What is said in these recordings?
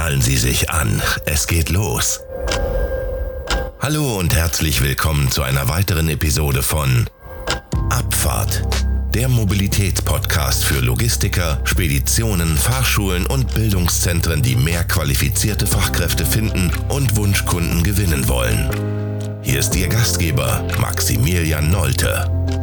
Schnallen Sie sich an, es geht los. Hallo und herzlich willkommen zu einer weiteren Episode von Abfahrt, der Mobilitätspodcast für Logistiker, Speditionen, Fahrschulen und Bildungszentren, die mehr qualifizierte Fachkräfte finden und Wunschkunden gewinnen wollen. Hier ist Ihr Gastgeber Maximilian Nolte.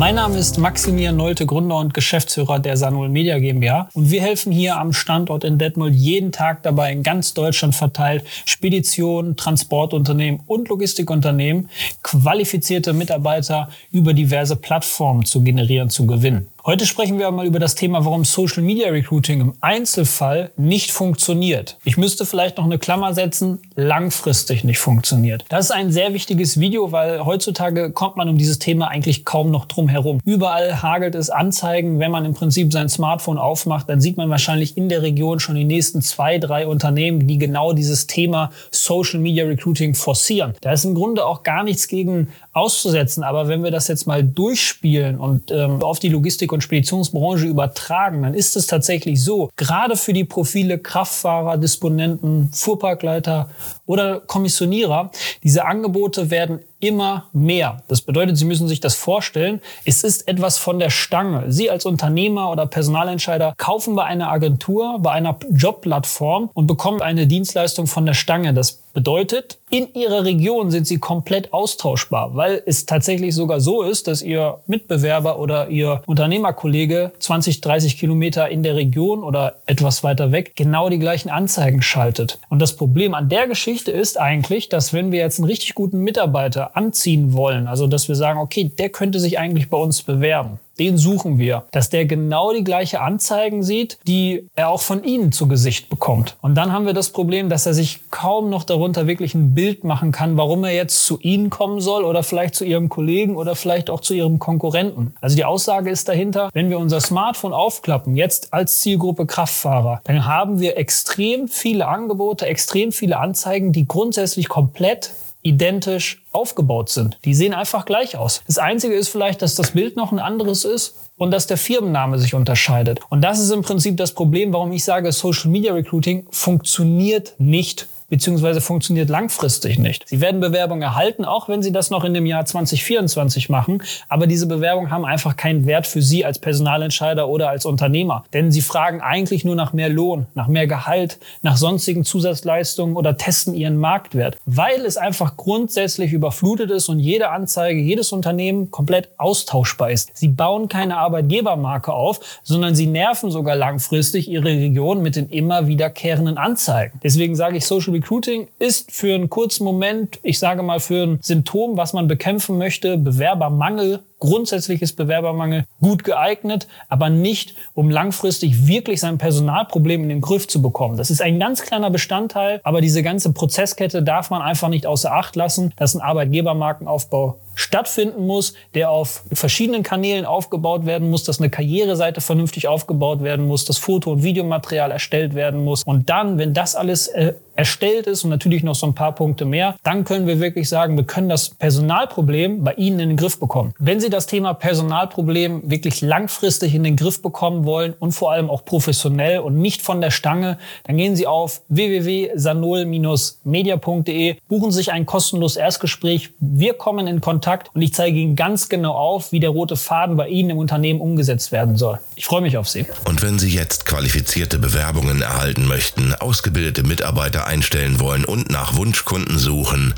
Mein Name ist Maximilian Nolte, Gründer und Geschäftsführer der Sanol Media GmbH. Und wir helfen hier am Standort in Detmold jeden Tag dabei, in ganz Deutschland verteilt, Speditionen, Transportunternehmen und Logistikunternehmen qualifizierte Mitarbeiter über diverse Plattformen zu generieren, zu gewinnen. Heute sprechen wir mal über das Thema, warum Social Media Recruiting im Einzelfall nicht funktioniert. Ich müsste vielleicht noch eine Klammer setzen, langfristig nicht funktioniert. Das ist ein sehr wichtiges Video, weil heutzutage kommt man um dieses Thema eigentlich kaum noch drum herum. Überall hagelt es Anzeigen. Wenn man im Prinzip sein Smartphone aufmacht, dann sieht man wahrscheinlich in der Region schon die nächsten zwei, drei Unternehmen, die genau dieses Thema Social Media Recruiting forcieren. Da ist im Grunde auch gar nichts gegen auszusetzen. Aber wenn wir das jetzt mal durchspielen und ähm, auf die Logistik- und Speditionsbranche übertragen, dann ist es tatsächlich so, gerade für die Profile Kraftfahrer, Disponenten, Fuhrparkleiter oder Kommissionierer, diese Angebote werden immer mehr. Das bedeutet, Sie müssen sich das vorstellen, es ist etwas von der Stange. Sie als Unternehmer oder Personalentscheider kaufen bei einer Agentur, bei einer Jobplattform und bekommen eine Dienstleistung von der Stange. Das bedeutet, in Ihrer Region sind Sie komplett austauschbar, weil es tatsächlich sogar so ist, dass Ihr Mitbewerber oder Ihr Unternehmerkollege 20, 30 Kilometer in der Region oder etwas weiter weg genau die gleichen Anzeigen schaltet. Und das Problem an der Geschichte ist eigentlich, dass wenn wir jetzt einen richtig guten Mitarbeiter anziehen wollen, also dass wir sagen, okay, der könnte sich eigentlich bei uns bewerben, den suchen wir, dass der genau die gleiche Anzeigen sieht, die er auch von Ihnen zu Gesicht bekommt. Und dann haben wir das Problem, dass er sich kaum noch darunter wirklich ein Bild machen kann, warum er jetzt zu Ihnen kommen soll oder vielleicht zu Ihrem Kollegen oder vielleicht auch zu Ihrem Konkurrenten. Also die Aussage ist dahinter, wenn wir unser Smartphone aufklappen, jetzt als Zielgruppe Kraftfahrer, dann haben wir extrem viele Angebote, extrem viele Anzeigen, die grundsätzlich komplett identisch aufgebaut sind. Die sehen einfach gleich aus. Das Einzige ist vielleicht, dass das Bild noch ein anderes ist und dass der Firmenname sich unterscheidet. Und das ist im Prinzip das Problem, warum ich sage, Social Media Recruiting funktioniert nicht beziehungsweise funktioniert langfristig nicht. Sie werden Bewerbungen erhalten, auch wenn Sie das noch in dem Jahr 2024 machen, aber diese Bewerbungen haben einfach keinen Wert für Sie als Personalentscheider oder als Unternehmer, denn Sie fragen eigentlich nur nach mehr Lohn, nach mehr Gehalt, nach sonstigen Zusatzleistungen oder testen Ihren Marktwert, weil es einfach grundsätzlich überflutet ist und jede Anzeige, jedes Unternehmen komplett austauschbar ist. Sie bauen keine Arbeitgebermarke auf, sondern Sie nerven sogar langfristig Ihre Region mit den immer wiederkehrenden Anzeigen. Deswegen sage ich Social Recruiting ist für einen kurzen Moment, ich sage mal für ein Symptom, was man bekämpfen möchte, Bewerbermangel grundsätzlich ist Bewerbermangel gut geeignet, aber nicht, um langfristig wirklich sein Personalproblem in den Griff zu bekommen. Das ist ein ganz kleiner Bestandteil, aber diese ganze Prozesskette darf man einfach nicht außer Acht lassen, dass ein Arbeitgebermarkenaufbau stattfinden muss, der auf verschiedenen Kanälen aufgebaut werden muss, dass eine Karriereseite vernünftig aufgebaut werden muss, dass Foto- und Videomaterial erstellt werden muss. Und dann, wenn das alles äh, erstellt ist und natürlich noch so ein paar Punkte mehr, dann können wir wirklich sagen, wir können das Personalproblem bei Ihnen in den Griff bekommen. Wenn Sie das Thema Personalproblem wirklich langfristig in den Griff bekommen wollen und vor allem auch professionell und nicht von der Stange, dann gehen Sie auf www.sanol-media.de, buchen sich ein kostenloses Erstgespräch. Wir kommen in Kontakt und ich zeige Ihnen ganz genau auf, wie der rote Faden bei Ihnen im Unternehmen umgesetzt werden soll. Ich freue mich auf Sie. Und wenn Sie jetzt qualifizierte Bewerbungen erhalten möchten, ausgebildete Mitarbeiter einstellen wollen und nach Wunschkunden suchen,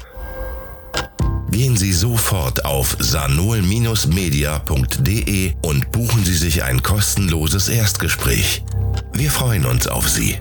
gehen Sie sofort auf sanol-media.de und buchen Sie sich ein kostenloses Erstgespräch. Wir freuen uns auf Sie.